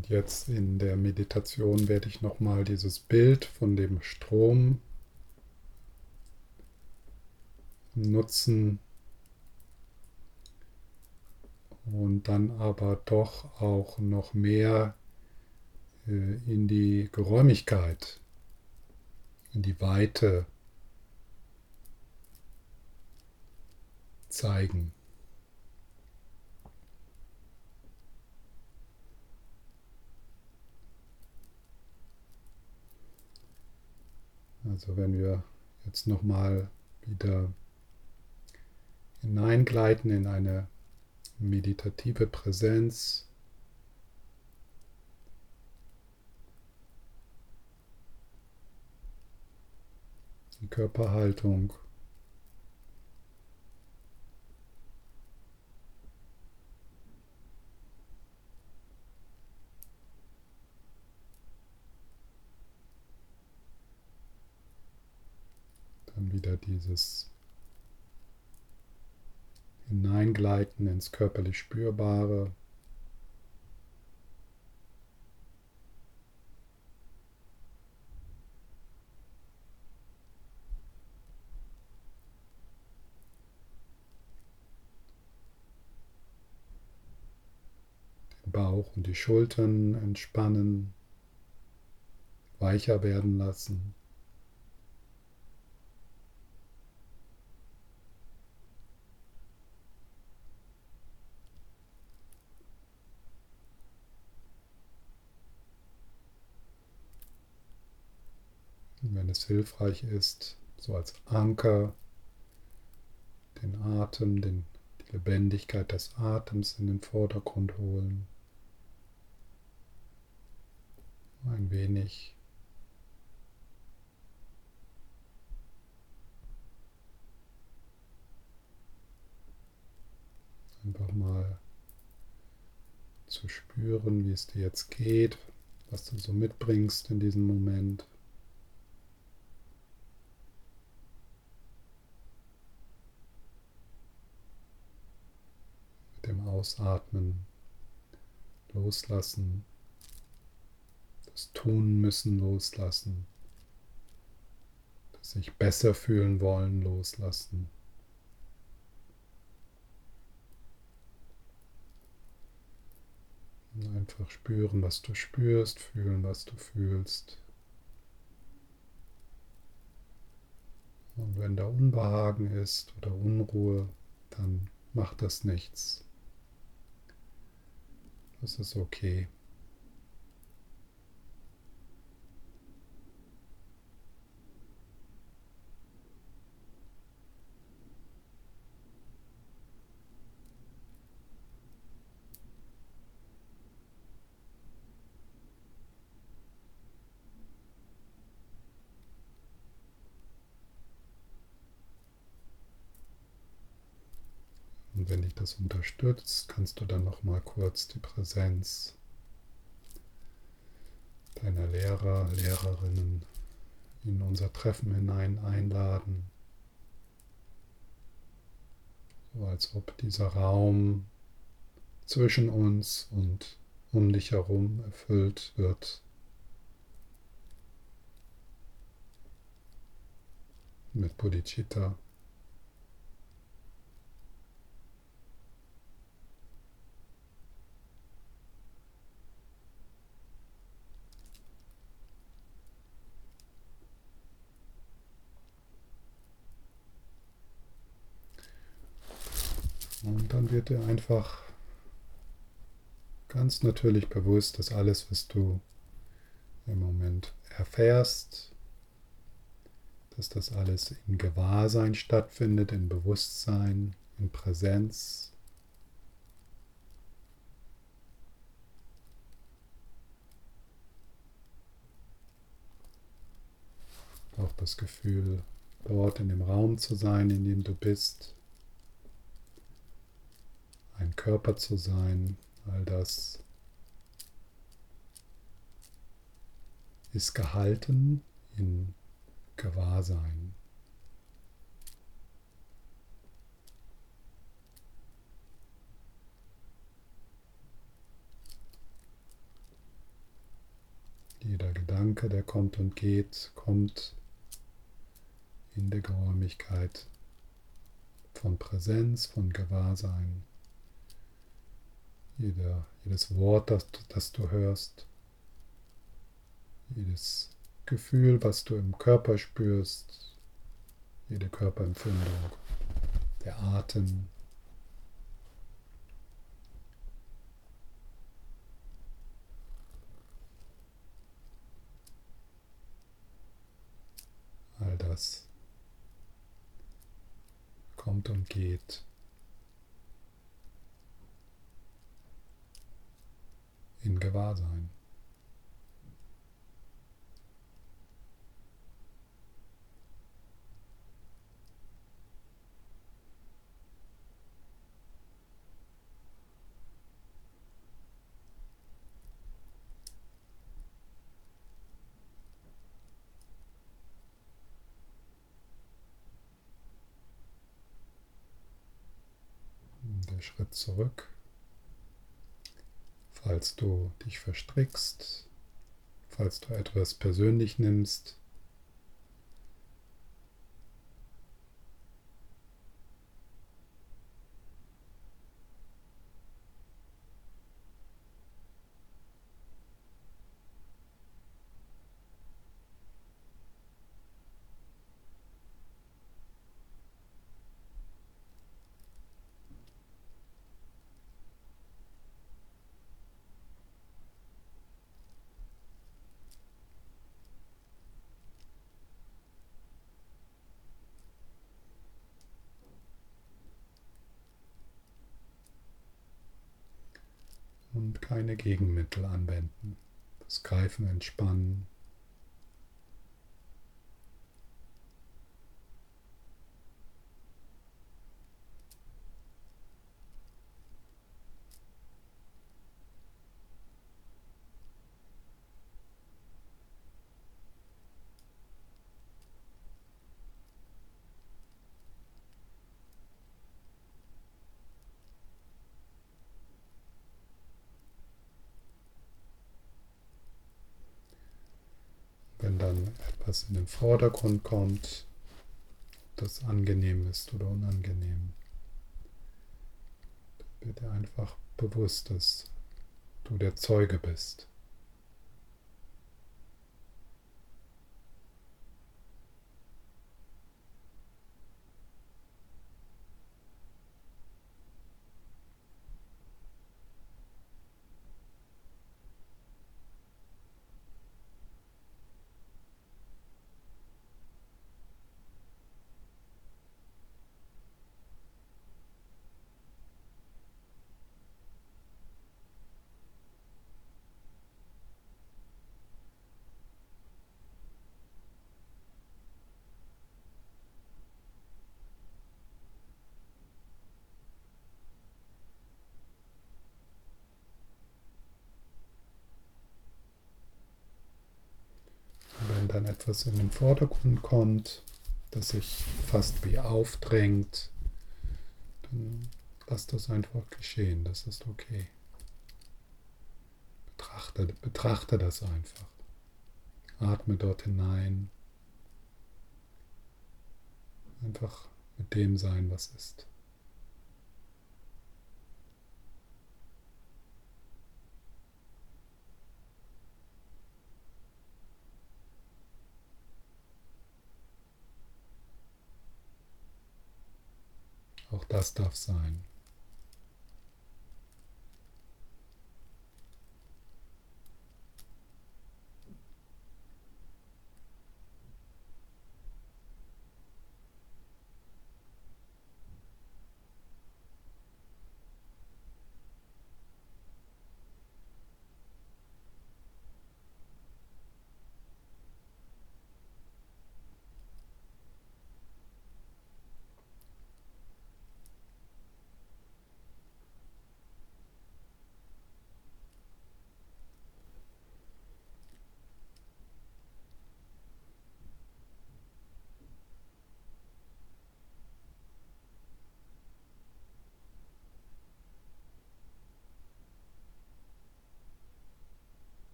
Und jetzt in der Meditation werde ich nochmal dieses Bild von dem Strom nutzen und dann aber doch auch noch mehr äh, in die Geräumigkeit, in die Weite zeigen. Also wenn wir jetzt nochmal wieder hineingleiten in eine meditative Präsenz, die Wieder dieses Hineingleiten ins körperlich Spürbare. Den Bauch und die Schultern entspannen, weicher werden lassen. wenn es hilfreich ist, so als Anker den Atem, den, die Lebendigkeit des Atems in den Vordergrund holen. Ein wenig einfach mal zu spüren, wie es dir jetzt geht, was du so mitbringst in diesem Moment. dem Ausatmen loslassen, das Tun müssen loslassen, das sich besser fühlen wollen loslassen. Und einfach spüren, was du spürst, fühlen, was du fühlst. Und wenn da Unbehagen ist oder Unruhe, dann macht das nichts. Das ist okay. Und wenn dich das unterstützt, kannst du dann noch mal kurz die Präsenz deiner Lehrer, Lehrerinnen in unser Treffen hinein einladen. So als ob dieser Raum zwischen uns und um dich herum erfüllt wird mit Bodhicitta. Dir einfach ganz natürlich bewusst, dass alles, was du im Moment erfährst, dass das alles in Gewahrsein stattfindet, in Bewusstsein, in Präsenz. Auch das Gefühl, dort in dem Raum zu sein, in dem du bist ein Körper zu sein, all das ist gehalten in Gewahrsein. Gedanke, der kommt und geht, kommt in der Geräumigkeit von Präsenz, von Gewahrsein. Jeder, jedes Wort, das, das du hörst, jedes Gefühl, was du im Körper spürst, jede Körperempfindung, der Atem. All das kommt und geht. In Gewahrsein. Schritt zurück. Falls du dich verstrickst, falls du etwas persönlich nimmst, keine Gegenmittel anwenden. Das Greifen entspannen. wenn etwas in den Vordergrund kommt, das angenehm ist oder unangenehm, wird dir einfach bewusst, dass du der Zeuge bist. Etwas in den Vordergrund kommt, das sich fast wie aufdrängt, dann lass das einfach geschehen, das ist okay. Betrachte, betrachte das einfach. Atme dort hinein. Einfach mit dem sein, was ist. Auch das darf sein.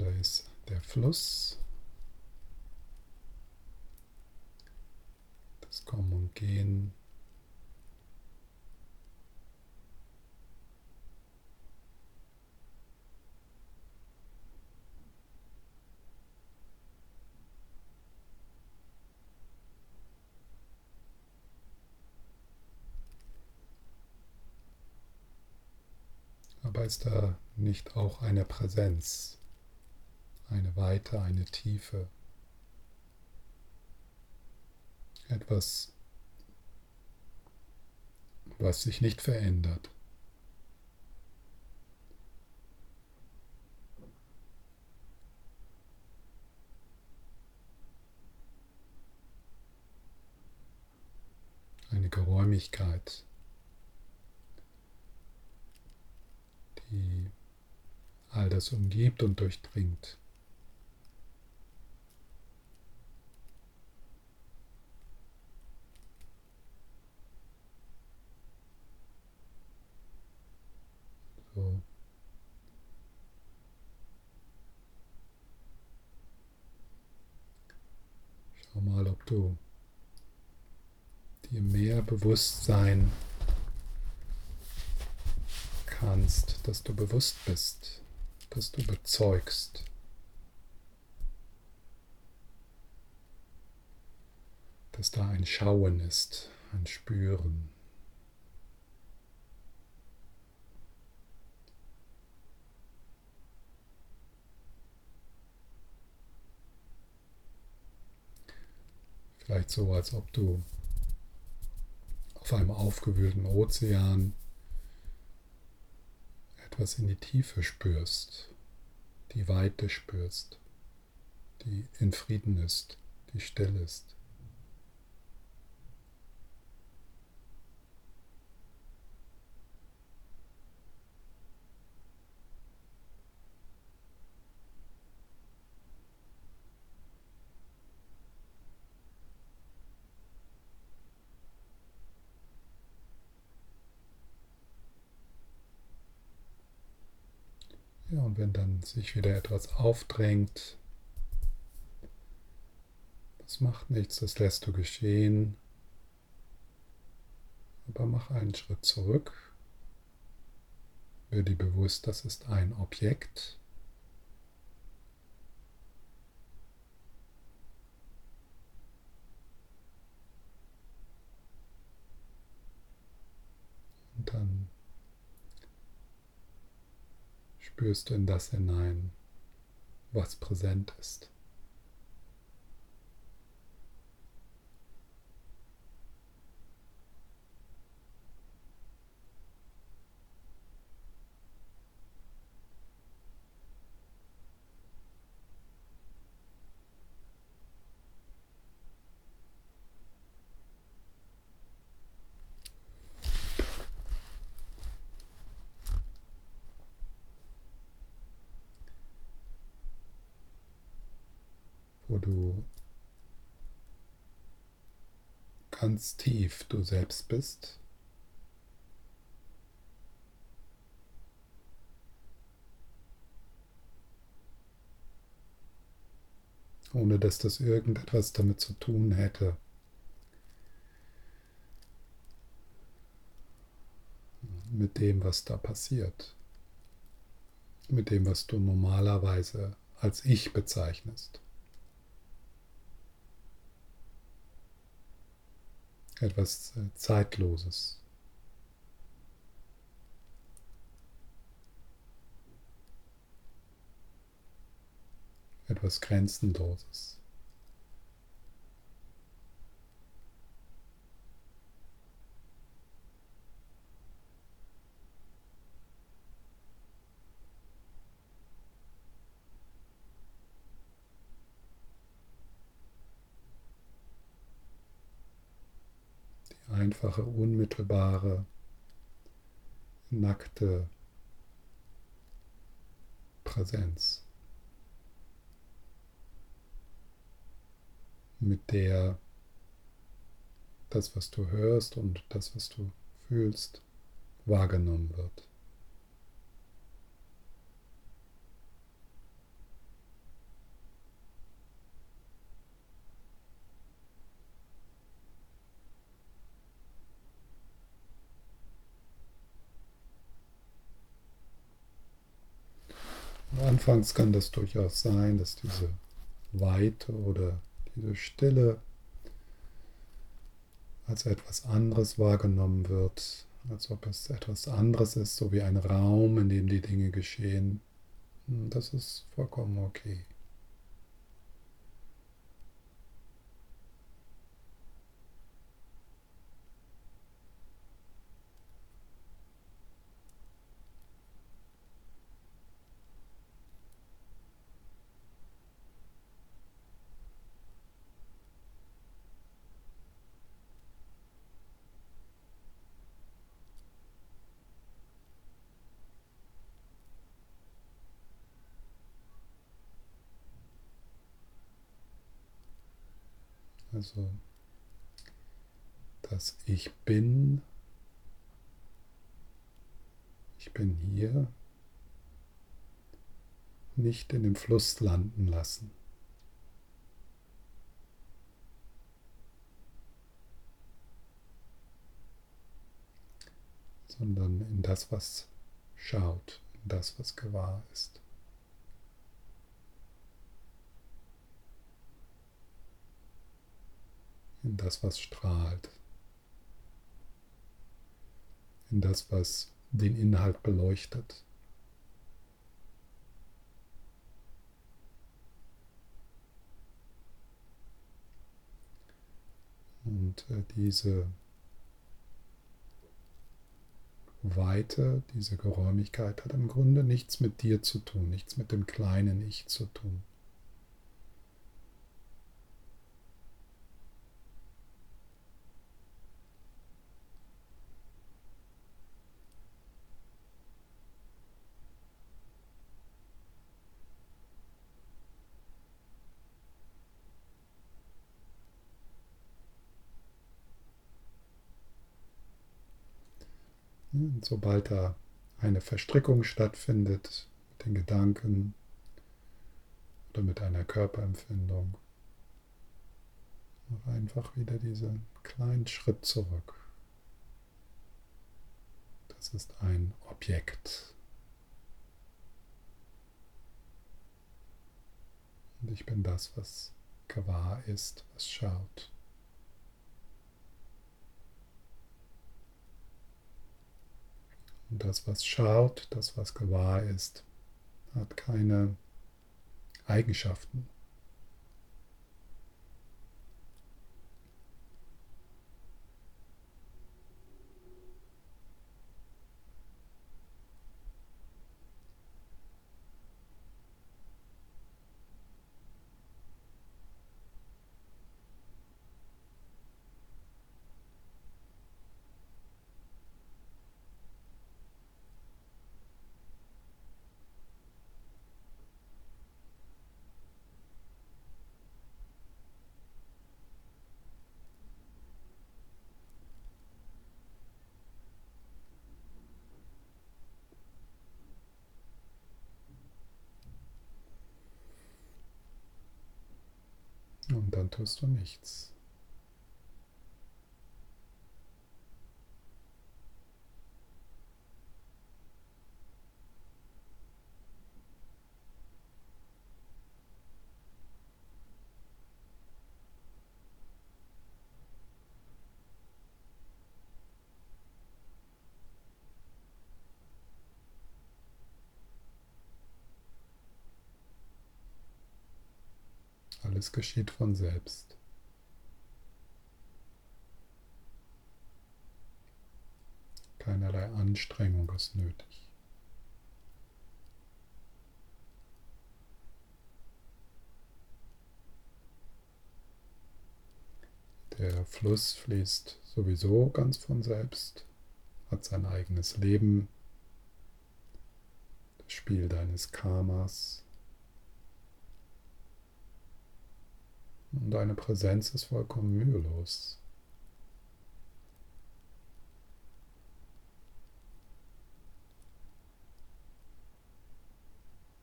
Da ist der Fluss, das Kommen und Gehen. Aber ist da nicht auch eine Präsenz, eine Weite, eine Tiefe, etwas, was sich nicht verändert? Eine Geräumigkeit. die all das umgibt und durchdringt. Schau mal, ob du dir mehr Bewusstsein kannst, dass du bewusst bist, dass du bezeugst. Dass da ein Schauen ist, ein Spüren. Vielleicht so, als ob du auf einem aufgewühlten Ozean etwas in die Tiefe spürst, die Weite spürst, die in Frieden ist, die still ist. Wenn dann sich wieder etwas aufdrängt, das macht nichts, das lässt du geschehen. Aber mach einen Schritt zurück. Werde dir bewusst, das ist ein Objekt. Und dann spürst du in das hinein, was präsent ist. Wo du ganz tief du selbst bist. ohne dass das irgendetwas damit zu tun hätte. Mit dem, was da passiert. Mit dem, was du normalerweise als Ich bezeichnest. Etwas äh, Zeitloses. Etwas Grenzenloses. Einfache, unmittelbare, nackte Präsenz, mit der das, was du hörst und das, was du fühlst, wahrgenommen wird. Anfangs kann das durchaus sein, dass diese Weite oder diese Stille als etwas anderes wahrgenommen wird, als ob es etwas anderes ist, so wie ein Raum, in dem die Dinge geschehen. Das ist vollkommen okay. Also das Ich bin, ich bin hier, nicht in dem Fluss landen lassen. sondern in das, was schaut, in das, was gewahr ist. In das, was strahlt, in das, was den Inhalt beleuchtet. Und äh, diese Weite, diese Geräumigkeit hat im Grunde nichts mit dir zu tun, nichts mit dem kleinen Ich zu tun. Und sobald da eine Verstrickung stattfindet mit den Gedanken oder mit einer Körperempfindung, mach einfach wieder diesen kleinen Schritt zurück. Das ist ein Objekt. Und ich bin das, was gewahr ist, was schaut. Und das, was schaut, das, was gewahr ist, hat keine Eigenschaften. Und dann tust du nichts. Alles geschieht von selbst. Keinerlei Anstrengung ist nötig. Der Fluss fließt sowieso ganz von selbst, hat sein eigenes Leben, das Spiel deines Karmas Und deine Präsenz ist vollkommen mühelos.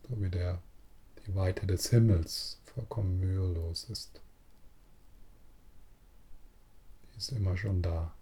So wie der, die Weite des Himmels vollkommen mühelos ist. Die ist immer schon da.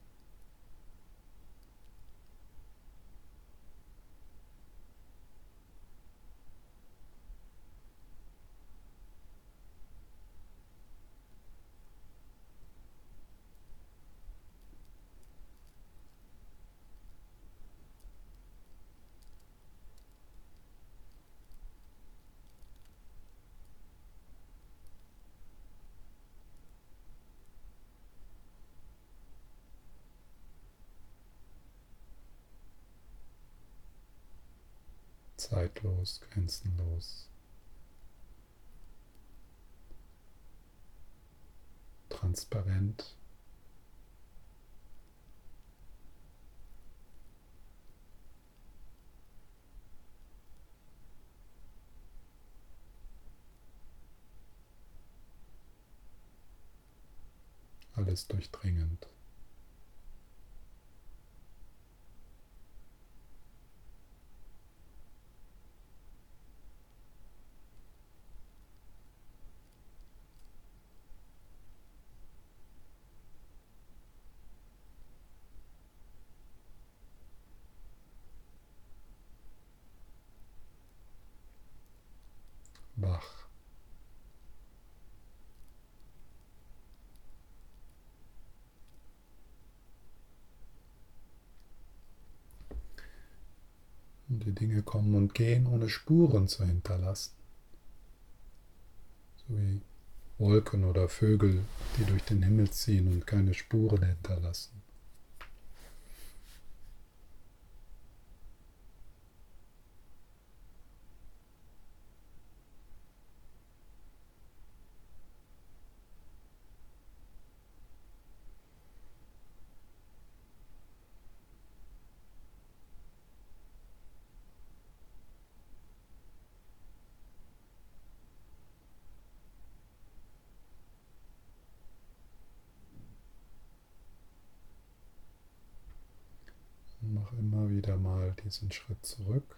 Zeitlos, grenzenlos. Transparent. Alles durchdringend. wach. Und die Dinge kommen und gehen, ohne Spuren zu hinterlassen. So wie Wolken oder Vögel, die durch den Himmel ziehen und keine Spuren hinterlassen. Mach immer wieder mal diesen Schritt zurück.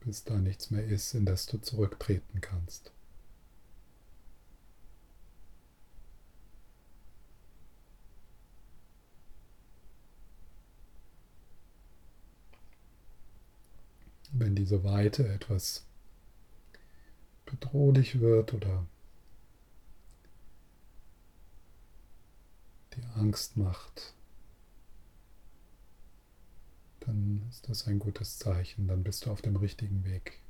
Bis da nichts mehr ist, in das du zurücktreten kannst. Wenn diese Weite etwas bedrohlich wird oder die Angst macht, dann ist das ein gutes Zeichen, dann bist du auf dem richtigen Weg.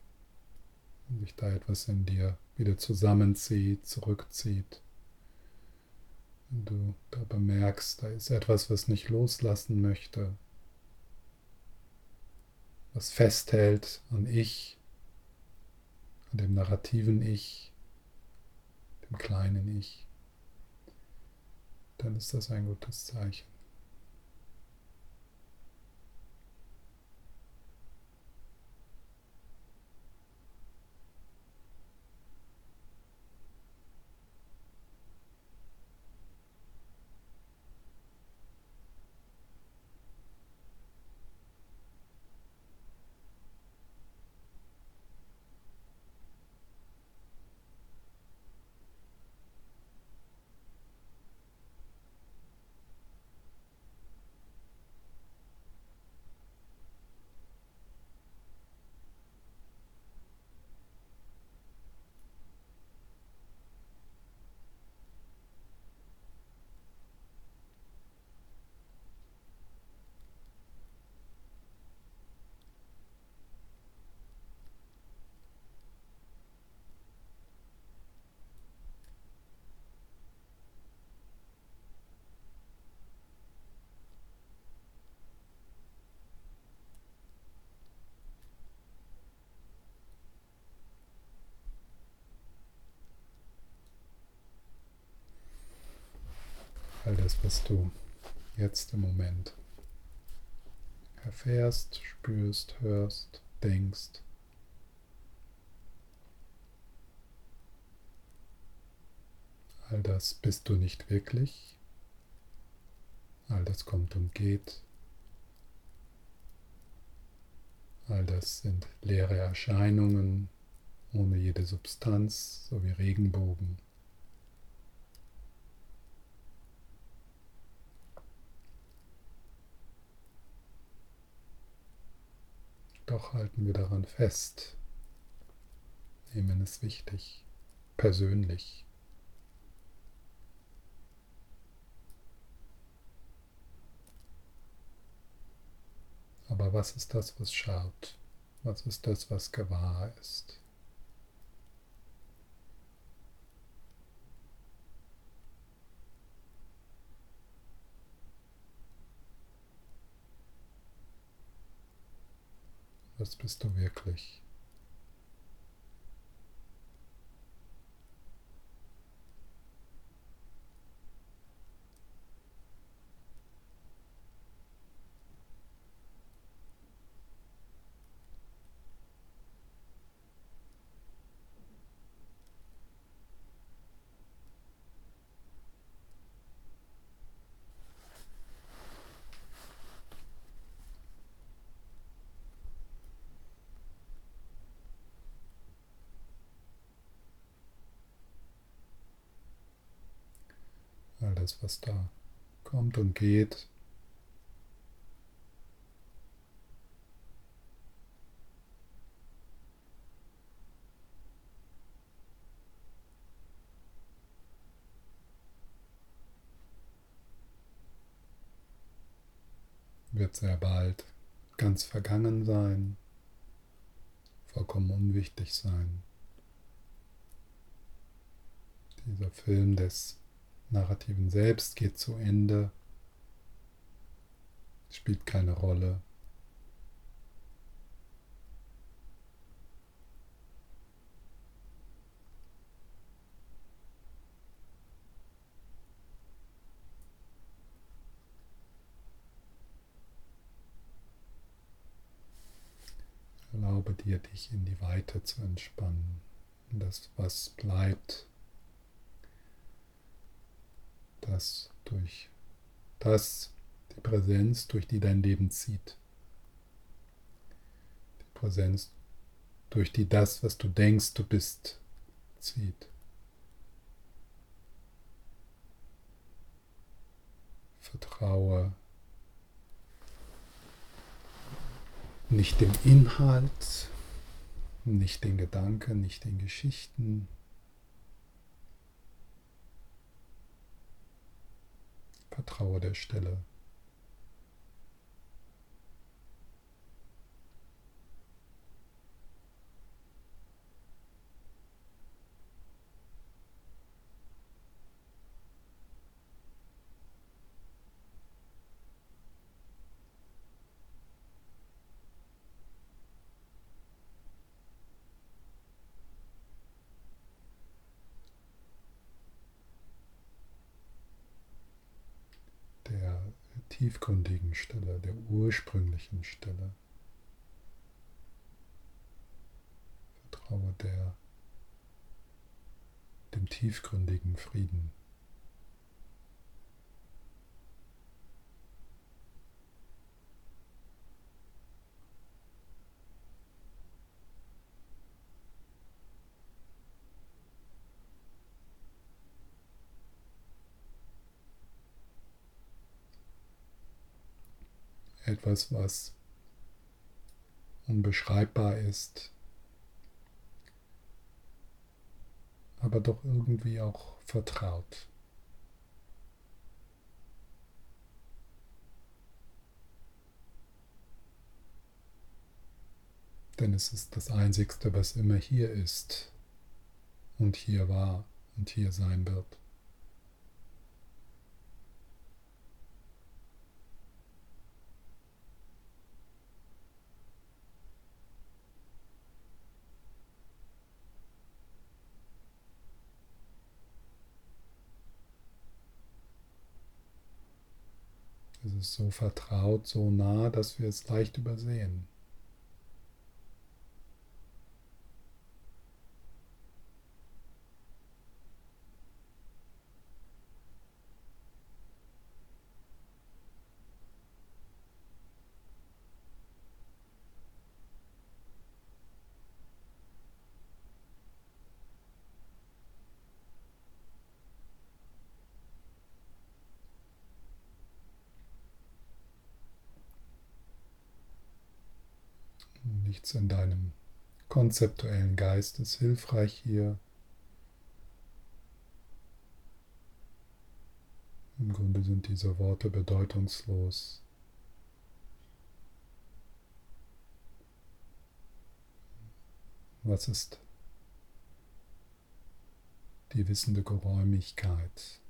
Wenn sich da etwas in dir wieder zusammenzieht, zurückzieht, wenn du da bemerkst, da ist etwas, was nicht loslassen möchte, was festhält an Ich, an dem narrativen Ich, dem kleinen Ich, dann ist das ein gutes Zeichen. All das, was du jetzt im Moment erfährst, spürst, hörst, denkst. All das bist du nicht wirklich. All das kommt und geht. All das sind leere Erscheinungen ohne jede Substanz, so wie Regenbogen. Doch halten wir daran fest, nehmen es wichtig, persönlich. Aber was ist das, was schaut? Was ist das, was gewahr ist? Was bist du wirklich? all das, was da kommt und geht. wird sehr bald ganz vergangen sein, vollkommen unwichtig sein. Dieser Film des narrativen Selbst geht zu Ende, spielt keine Rolle. Erlaube dir, dich in die Weite zu entspannen. Das, was bleibt, das durch das die Präsenz, durch die dein Leben zieht. Die Präsenz, durch die das, was du denkst, du bist, zieht. Vertraue nicht dem Inhalt, nicht den Gedanken, nicht den Geschichten, Vertraue der Stille. Tiefgründigen Stelle, der ursprünglichen Stelle. Vertraue der, dem tiefgründigen Frieden. Etwas, was unbeschreibbar ist, aber doch irgendwie auch vertraut. Denn es ist das Einzigste, was immer hier ist und hier war und hier sein wird. Es ist so vertraut, so nah, dass wir es leicht übersehen. Nichts in deinem konzeptuellen Geist ist hilfreich hier. Im Grunde sind diese Worte bedeutungslos. Was ist die wissende Geräumigkeit,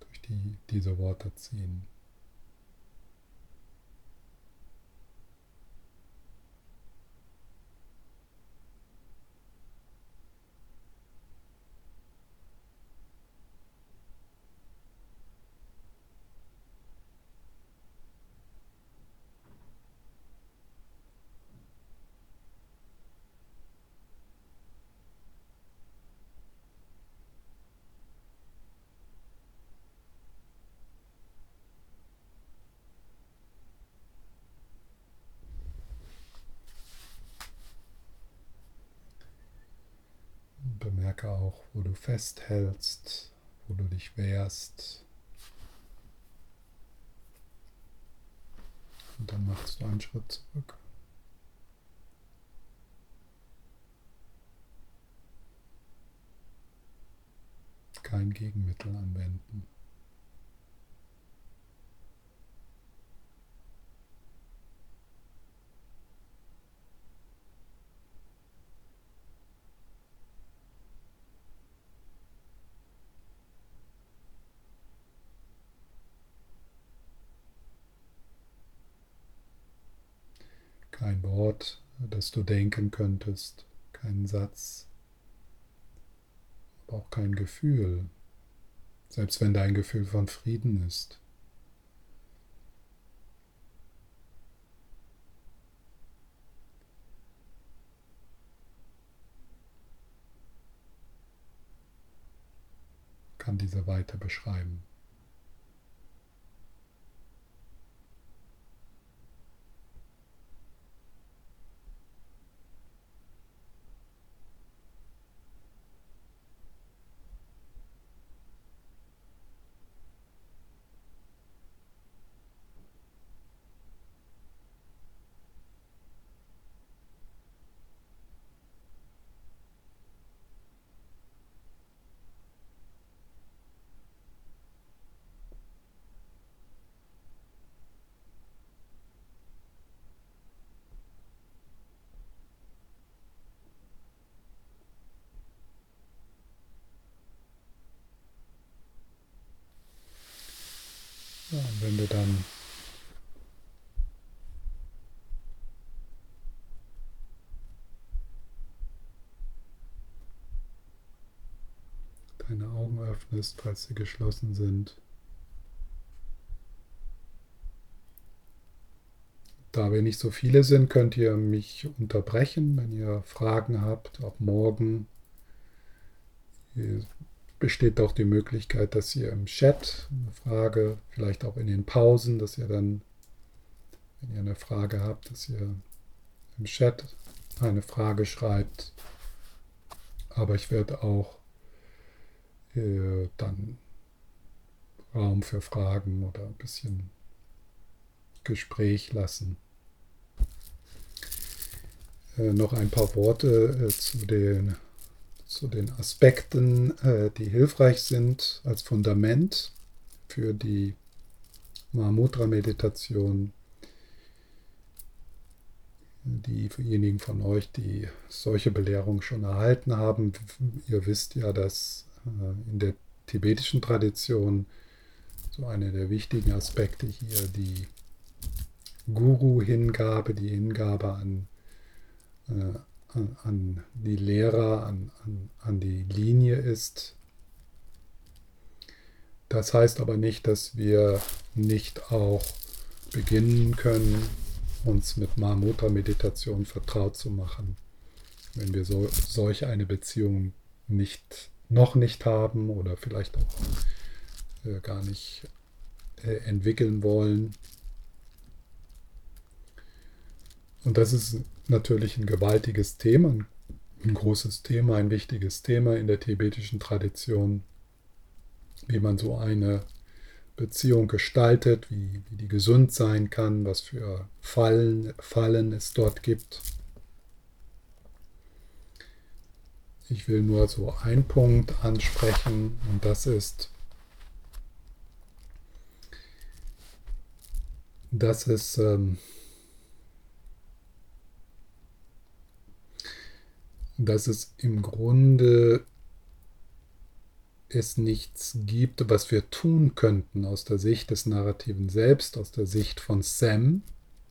durch die diese Worte ziehen? Festhältst, wo du dich wehrst. Und dann machst du einen Schritt zurück. Kein Gegenmittel anwenden. kein Wort, das du denken könntest, keinen Satz, aber auch kein Gefühl, selbst wenn dein Gefühl von Frieden ist. kann diese weiter beschreiben. Ja, und wenn du dann deine Augen öffnest, falls sie geschlossen sind, Da wir nicht so viele sind, könnt ihr mich unterbrechen, wenn ihr Fragen habt, auch morgen. Ihr besteht auch die Möglichkeit, dass ihr im Chat eine Frage, vielleicht auch in den Pausen, dass ihr dann, wenn ihr eine Frage habt, dass ihr im Chat eine Frage schreibt. Aber ich werde auch äh, dann Raum für Fragen oder ein bisschen Gespräch lassen. Äh, noch ein paar Worte äh, zu den zu den Aspekten, die hilfreich sind als Fundament für die Mahamudra-Meditation. Diejenigen von euch, die solche Belehrungen schon erhalten haben, ihr wisst ja, dass in der tibetischen Tradition so einer der wichtigen Aspekte hier die Guru-Hingabe, die Hingabe an äh, an die Lehrer, an, an, an die Linie ist. Das heißt aber nicht, dass wir nicht auch beginnen können, uns mit Mahamudra-Meditation vertraut zu machen, wenn wir so, solch eine Beziehung nicht, noch nicht haben oder vielleicht auch äh, gar nicht äh, entwickeln wollen. Und das ist natürlich ein gewaltiges Thema, ein großes Thema, ein wichtiges Thema in der tibetischen Tradition, wie man so eine Beziehung gestaltet, wie, wie die gesund sein kann, was für Fallen, Fallen es dort gibt. Ich will nur so einen Punkt ansprechen und das ist, dass es ähm, dass es im Grunde es nichts gibt, was wir tun könnten aus der Sicht des narrativen Selbst, aus der Sicht von Sam,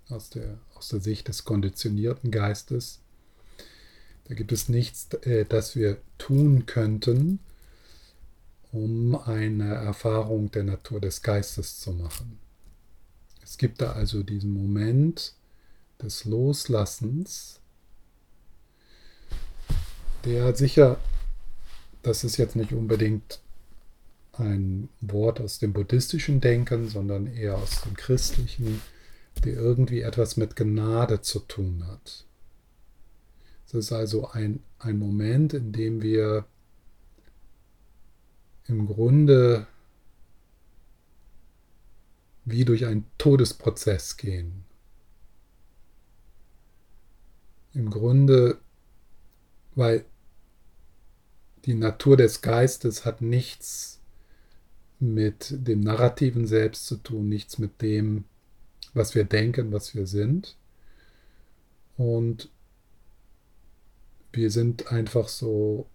aus der, aus der Sicht des konditionierten Geistes. Da gibt es nichts, äh, das wir tun könnten, um eine Erfahrung der Natur des Geistes zu machen. Es gibt da also diesen Moment des Loslassens, der sicher, das ist jetzt nicht unbedingt ein Wort aus dem buddhistischen Denken, sondern eher aus dem christlichen, der irgendwie etwas mit Gnade zu tun hat. Es ist also ein, ein Moment, in dem wir im Grunde wie durch einen Todesprozess gehen. Im Grunde, weil die Natur des Geistes hat nichts mit dem narrativen Selbst zu tun, nichts mit dem, was wir denken, was wir sind. Und wir sind einfach so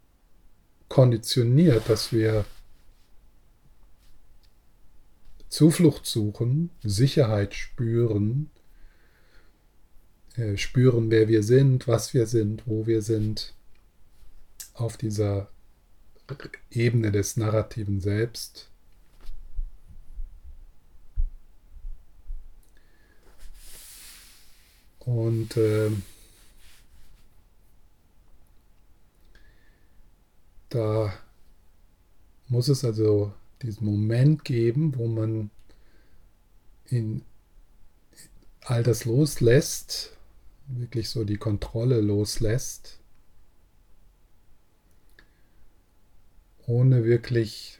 konditioniert, dass wir Zuflucht suchen, Sicherheit spüren, äh, spüren, wer wir sind, was wir sind, wo wir sind, auf dieser Ebene des narrativen Selbst. Und äh, da muss es also diesen Moment geben, wo man in all das loslässt, wirklich so die Kontrolle loslässt, ohne wirklich,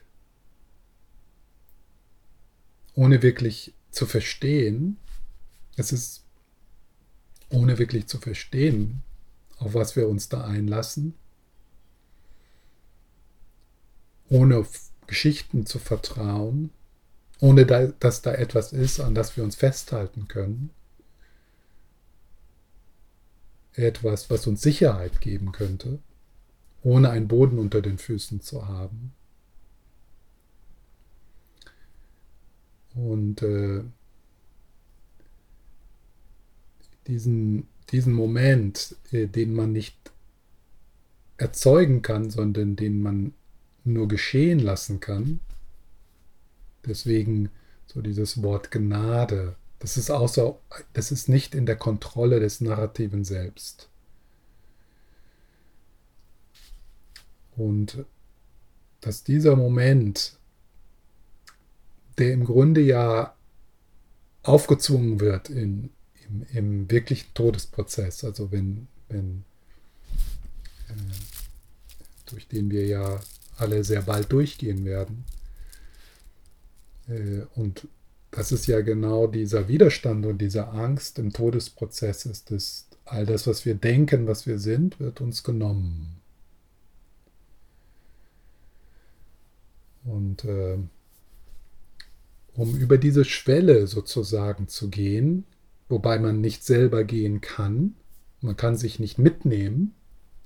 ohne wirklich zu verstehen. Es ist ohne wirklich zu verstehen, auf was wir uns da einlassen, ohne Geschichten zu vertrauen, ohne da, dass da etwas ist, an das wir uns festhalten können. Etwas, was uns Sicherheit geben könnte, ohne einen Boden unter den Füßen zu haben. Und äh, diesen, diesen Moment, äh, den man nicht erzeugen kann, sondern den man nur geschehen lassen kann. Deswegen so dieses Wort Gnade. Das ist außer, das ist nicht in der Kontrolle des narrativen Selbst. Und dass dieser Moment, der im Grunde ja aufgezwungen wird in, im, im wirklichen Todesprozess, also wenn, wenn äh, durch den wir ja alle sehr bald durchgehen werden. Äh, und das ist ja genau dieser Widerstand und diese Angst im Todesprozess ist, dass all das, was wir denken, was wir sind, wird uns genommen. Und äh, um über diese Schwelle sozusagen zu gehen, wobei man nicht selber gehen kann, man kann sich nicht mitnehmen,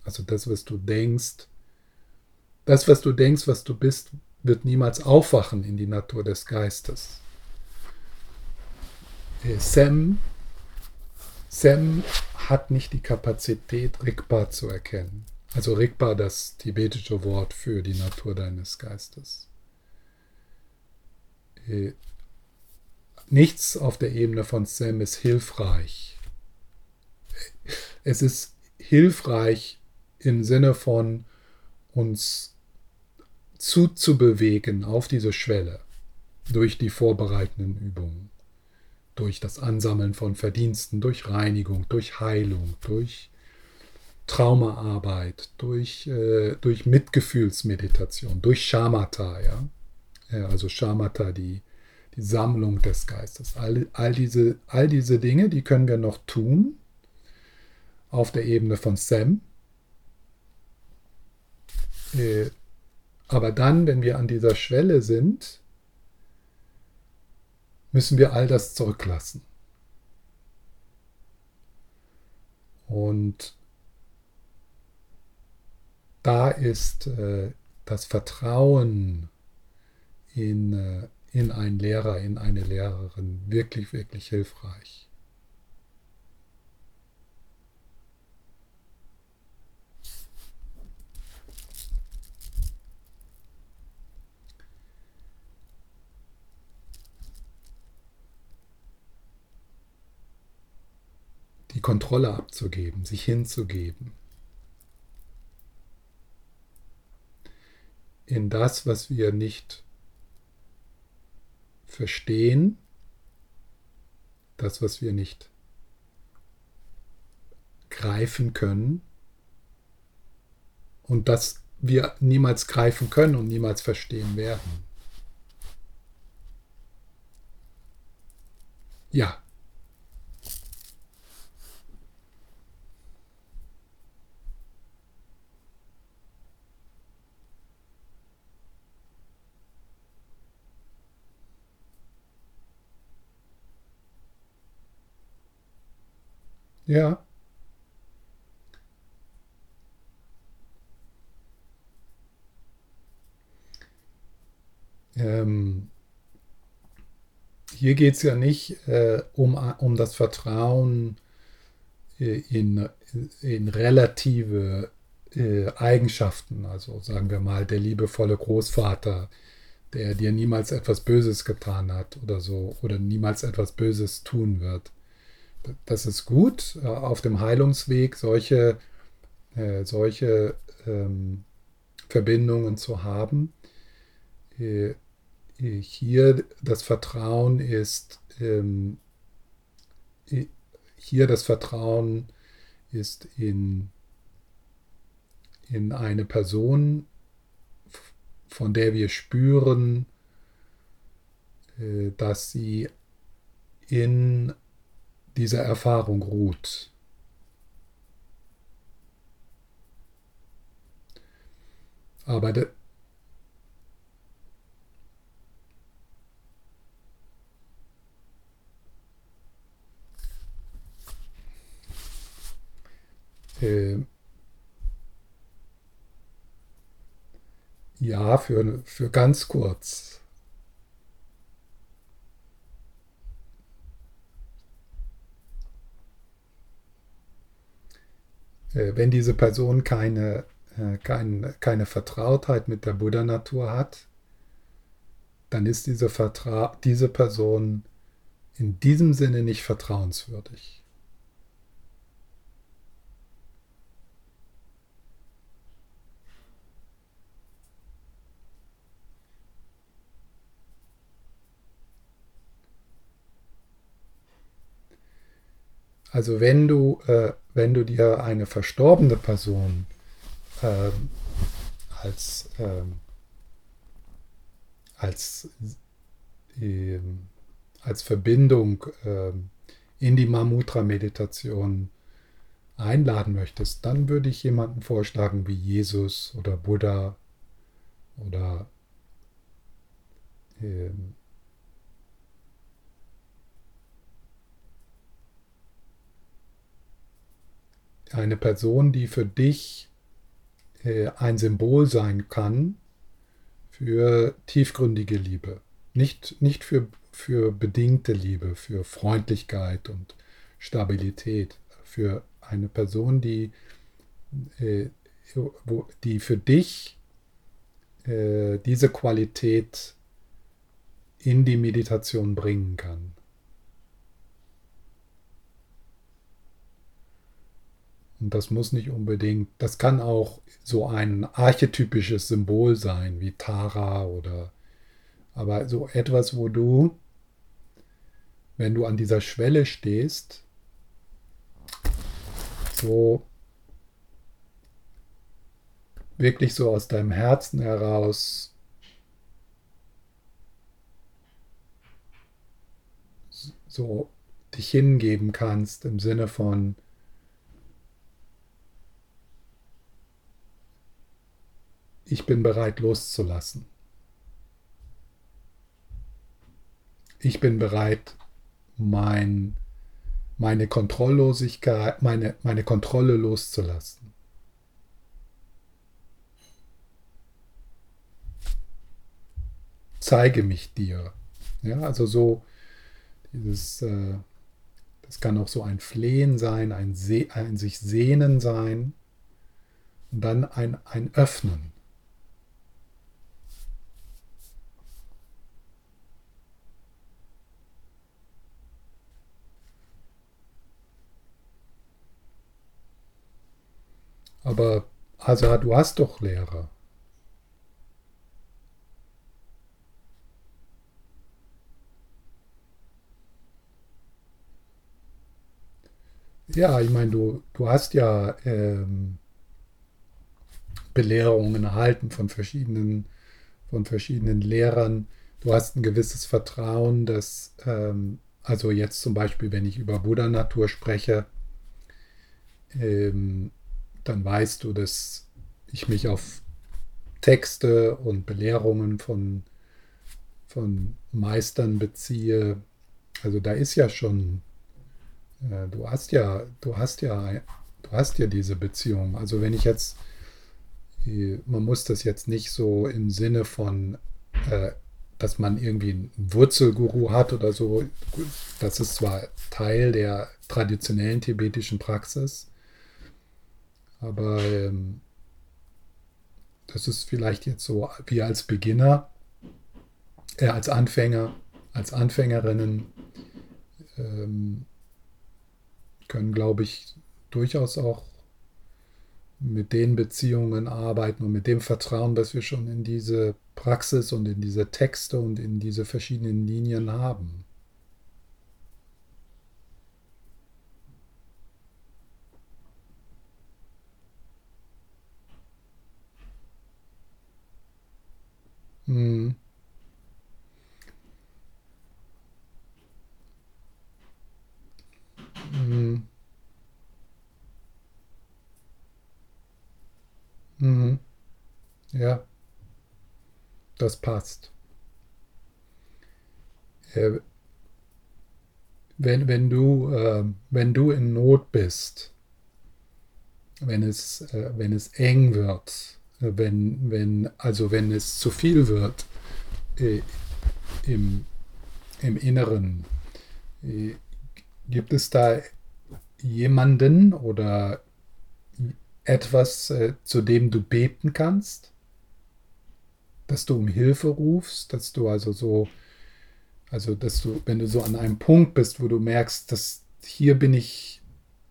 also das, was du denkst, das, was du denkst, was du bist, wird niemals aufwachen in die Natur des Geistes. Äh, Sam, Sam hat nicht die Kapazität, Rigpa zu erkennen. Also Rigpa, das tibetische Wort für die Natur deines Geistes. Äh, nichts auf der Ebene von Sam ist hilfreich. Es ist hilfreich im Sinne von uns zuzubewegen auf diese Schwelle durch die vorbereitenden Übungen, durch das Ansammeln von Verdiensten, durch Reinigung, durch Heilung, durch Traumaarbeit, durch, äh, durch Mitgefühlsmeditation, durch Shamatha, ja? ja also Shamatha, die, die Sammlung des Geistes. All, all, diese, all diese Dinge, die können wir noch tun auf der Ebene von Sam. Äh, aber dann, wenn wir an dieser Schwelle sind, müssen wir all das zurücklassen. Und da ist äh, das Vertrauen in, äh, in einen Lehrer, in eine Lehrerin wirklich, wirklich hilfreich. Die Kontrolle abzugeben, sich hinzugeben. In das, was wir nicht verstehen, das, was wir nicht greifen können und das wir niemals greifen können und niemals verstehen werden. Ja. Ja. Ähm, hier geht es ja nicht äh, um, um das Vertrauen äh, in, in relative äh, Eigenschaften. Also sagen wir mal, der liebevolle Großvater, der dir niemals etwas Böses getan hat oder so, oder niemals etwas Böses tun wird. Das ist gut, äh, auf dem Heilungsweg solche, äh, solche ähm, Verbindungen zu haben. Äh, hier das Vertrauen ist, ähm, hier das Vertrauen ist in, in eine Person, von der wir spüren, äh, dass sie in dieser Erfahrung ruht. Aber Äh, ja, für, für ganz kurz. Wenn diese Person keine, äh, kein, keine Vertrautheit mit der Buddha-Natur hat, dann ist diese, diese Person in diesem Sinne nicht vertrauenswürdig. Also wenn du, äh, wenn du dir eine verstorbene Person äh, als, äh, als, ähm, als Verbindung ähm, in die Mamutra-Meditation einladen möchtest, dann würde ich jemanden vorschlagen wie Jesus oder Buddha oder eine Person, die für dich äh, ein Symbol sein kann für tiefgründige Liebe. Nicht, nicht für, für bedingte Liebe, für Freundlichkeit und Stabilität. Für eine Person, die, äh, wo, die für dich äh, diese Qualität in die Meditation bringen kann. Und das muss nicht unbedingt, das kann auch so ein archetypisches Symbol sein, wie Tara oder, aber so etwas, wo du, wenn du an dieser Schwelle stehst, so wirklich so aus deinem Herzen heraus so dich hingeben kannst im Sinne von, ich bin bereit loszulassen. Ich bin bereit, mein, meine Kontrolllosigkeit, meine, meine Kontrolle loszulassen. Zeige mich dir. Ja, also so dieses, äh, das kann auch so ein Flehen sein, ein, Se ein sich Sehnen sein und dann ein, ein Öffnen. Aber Asa, du hast doch Lehrer. Ja, ich meine, du, du hast ja ähm, Belehrungen erhalten von verschiedenen, von verschiedenen Lehrern. Du hast ein gewisses Vertrauen, dass, ähm, also jetzt zum Beispiel, wenn ich über Buddha-Natur spreche, ähm, dann weißt du, dass ich mich auf Texte und Belehrungen von, von Meistern beziehe. Also da ist ja schon, äh, du hast ja, du hast ja, du hast ja diese Beziehung. Also wenn ich jetzt, äh, man muss das jetzt nicht so im Sinne von, äh, dass man irgendwie einen Wurzelguru hat oder so. Das ist zwar Teil der traditionellen tibetischen Praxis, aber ähm, das ist vielleicht jetzt so, wie als Beginner, äh, als Anfänger, als Anfängerinnen ähm, können, glaube ich, durchaus auch mit den Beziehungen arbeiten und mit dem Vertrauen, das wir schon in diese Praxis und in diese Texte und in diese verschiedenen Linien haben. Mhm. Mhm. Mhm. Ja, das passt. Äh, wenn, wenn du, äh, wenn du in Not bist, wenn es, äh, wenn es eng wird, wenn, wenn, also wenn es zu viel wird äh, im, im Inneren, äh, gibt es da jemanden oder etwas, äh, zu dem du beten kannst? Dass du um Hilfe rufst, dass du also so, also dass du, wenn du so an einem Punkt bist, wo du merkst, dass hier bin ich,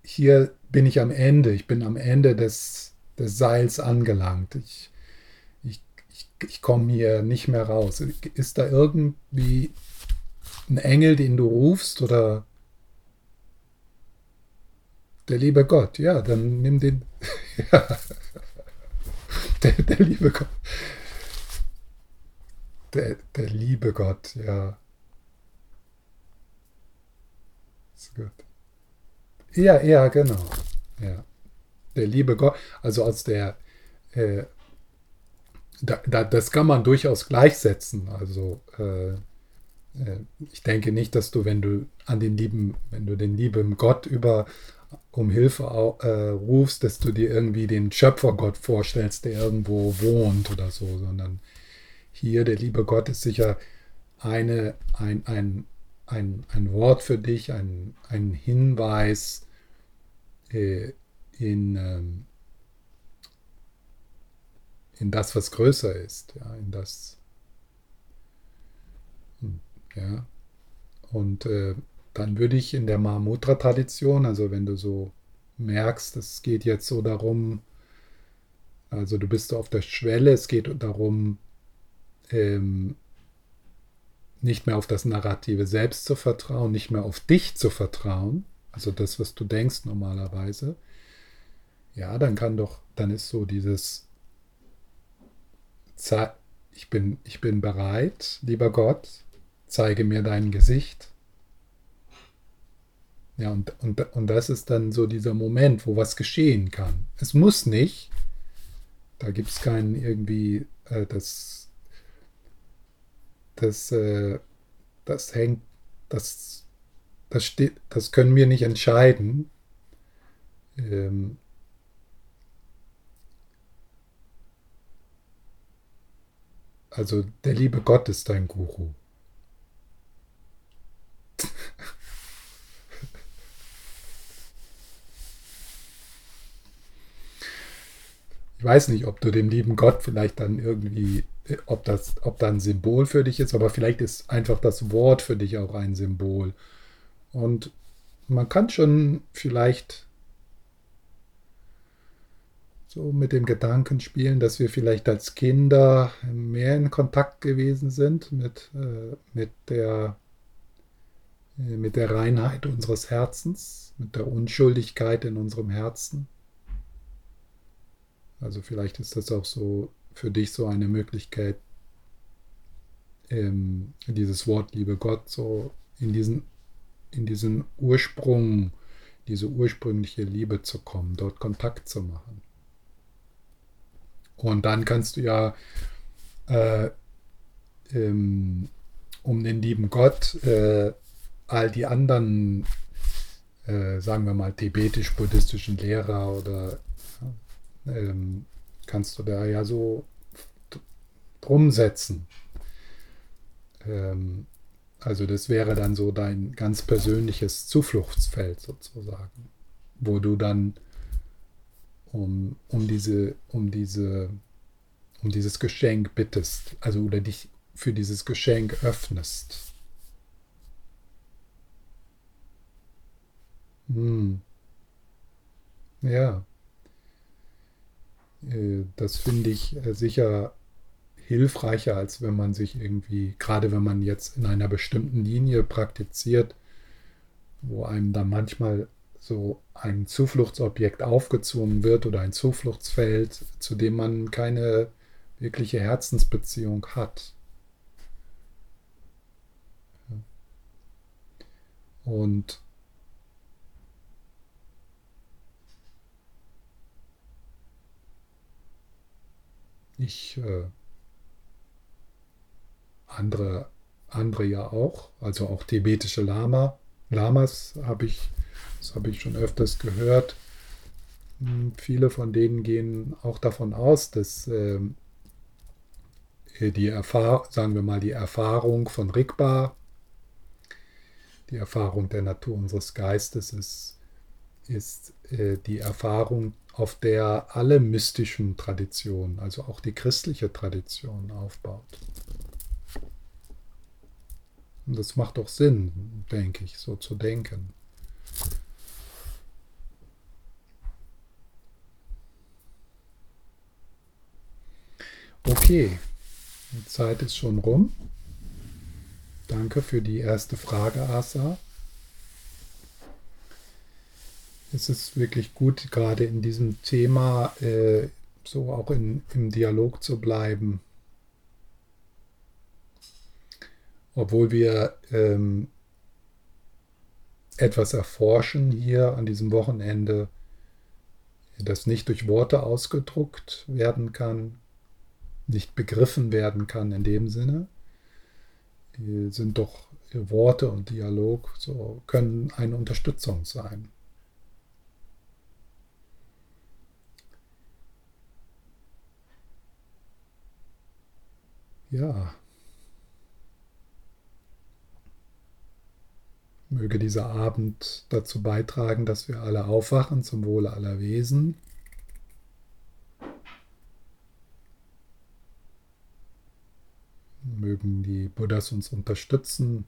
hier bin ich am Ende, ich bin am Ende des, des Seils angelangt. Ich, ich, ich, ich komme hier nicht mehr raus. Ist da irgendwie ein Engel, den du rufst oder der liebe Gott? Ja, dann nimm den. Der, der liebe Gott. Der, der liebe Gott, ja. Ist gut. Ja, ja, genau. Ja der liebe Gott, also aus der, äh, da, da, das kann man durchaus gleichsetzen. Also äh, äh, ich denke nicht, dass du, wenn du an den lieben, wenn du den lieben Gott über um Hilfe äh, rufst, dass du dir irgendwie den Schöpfergott vorstellst, der irgendwo wohnt oder so, sondern hier der liebe Gott ist sicher eine, ein, ein, ein, ein Wort für dich, ein, ein Hinweis, äh, in, ähm, in das, was größer ist, ja, in das, hm, ja. Und äh, dann würde ich in der Mahamudra-Tradition, also wenn du so merkst, es geht jetzt so darum, also du bist auf der Schwelle, es geht darum, ähm, nicht mehr auf das narrative Selbst zu vertrauen, nicht mehr auf dich zu vertrauen, also das, was du denkst normalerweise, ja, dann kann doch, dann ist so dieses, ich bin, ich bin bereit, lieber Gott, zeige mir dein Gesicht. Ja, und, und, und das ist dann so dieser Moment, wo was geschehen kann. Es muss nicht, da gibt es keinen irgendwie, äh, das, das, äh, das hängt, das, das steht, das können wir nicht entscheiden. Ähm, Also der liebe Gott ist dein Guru. Ich weiß nicht, ob du dem lieben Gott vielleicht dann irgendwie, ob das, ob da ein Symbol für dich ist, aber vielleicht ist einfach das Wort für dich auch ein Symbol. Und man kann schon vielleicht so mit dem Gedanken spielen, dass wir vielleicht als Kinder mehr in Kontakt gewesen sind mit, äh, mit, der, äh, mit der Reinheit unseres Herzens, mit der Unschuldigkeit in unserem Herzen. Also vielleicht ist das auch so für dich so eine Möglichkeit, ähm, dieses Wort liebe Gott so in diesen, in diesen Ursprung, diese ursprüngliche Liebe zu kommen, dort Kontakt zu machen. Und dann kannst du ja äh, ähm, um den lieben Gott äh, all die anderen, äh, sagen wir mal, tibetisch-buddhistischen Lehrer oder ähm, kannst du da ja so drum setzen. Ähm, also das wäre dann so dein ganz persönliches Zufluchtsfeld sozusagen, wo du dann um, um, diese, um, diese, um dieses Geschenk bittest, also oder dich für dieses Geschenk öffnest. Hm. Ja. Äh, das finde ich äh, sicher hilfreicher, als wenn man sich irgendwie, gerade wenn man jetzt in einer bestimmten Linie praktiziert, wo einem dann manchmal so ein Zufluchtsobjekt aufgezwungen wird oder ein Zufluchtsfeld, zu dem man keine wirkliche Herzensbeziehung hat. Und ich, äh, andere, andere ja auch, also auch tibetische Lama, Lamas habe ich das habe ich schon öfters gehört. Hm, viele von denen gehen auch davon aus, dass ähm, die Erfahrung, sagen wir mal, die Erfahrung von Rigpa, die Erfahrung der Natur unseres Geistes ist, ist äh, die Erfahrung, auf der alle mystischen Traditionen, also auch die christliche Tradition aufbaut. Und das macht doch Sinn, denke ich, so zu denken. Okay, die Zeit ist schon rum. Danke für die erste Frage, Asa. Es ist wirklich gut, gerade in diesem Thema äh, so auch in, im Dialog zu bleiben. Obwohl wir ähm, etwas erforschen hier an diesem Wochenende, das nicht durch Worte ausgedruckt werden kann, nicht begriffen werden kann in dem Sinne, sind doch Worte und Dialog so können eine Unterstützung sein. Ja. Möge dieser Abend dazu beitragen, dass wir alle aufwachen zum Wohle aller Wesen Mögen die Buddhas uns unterstützen,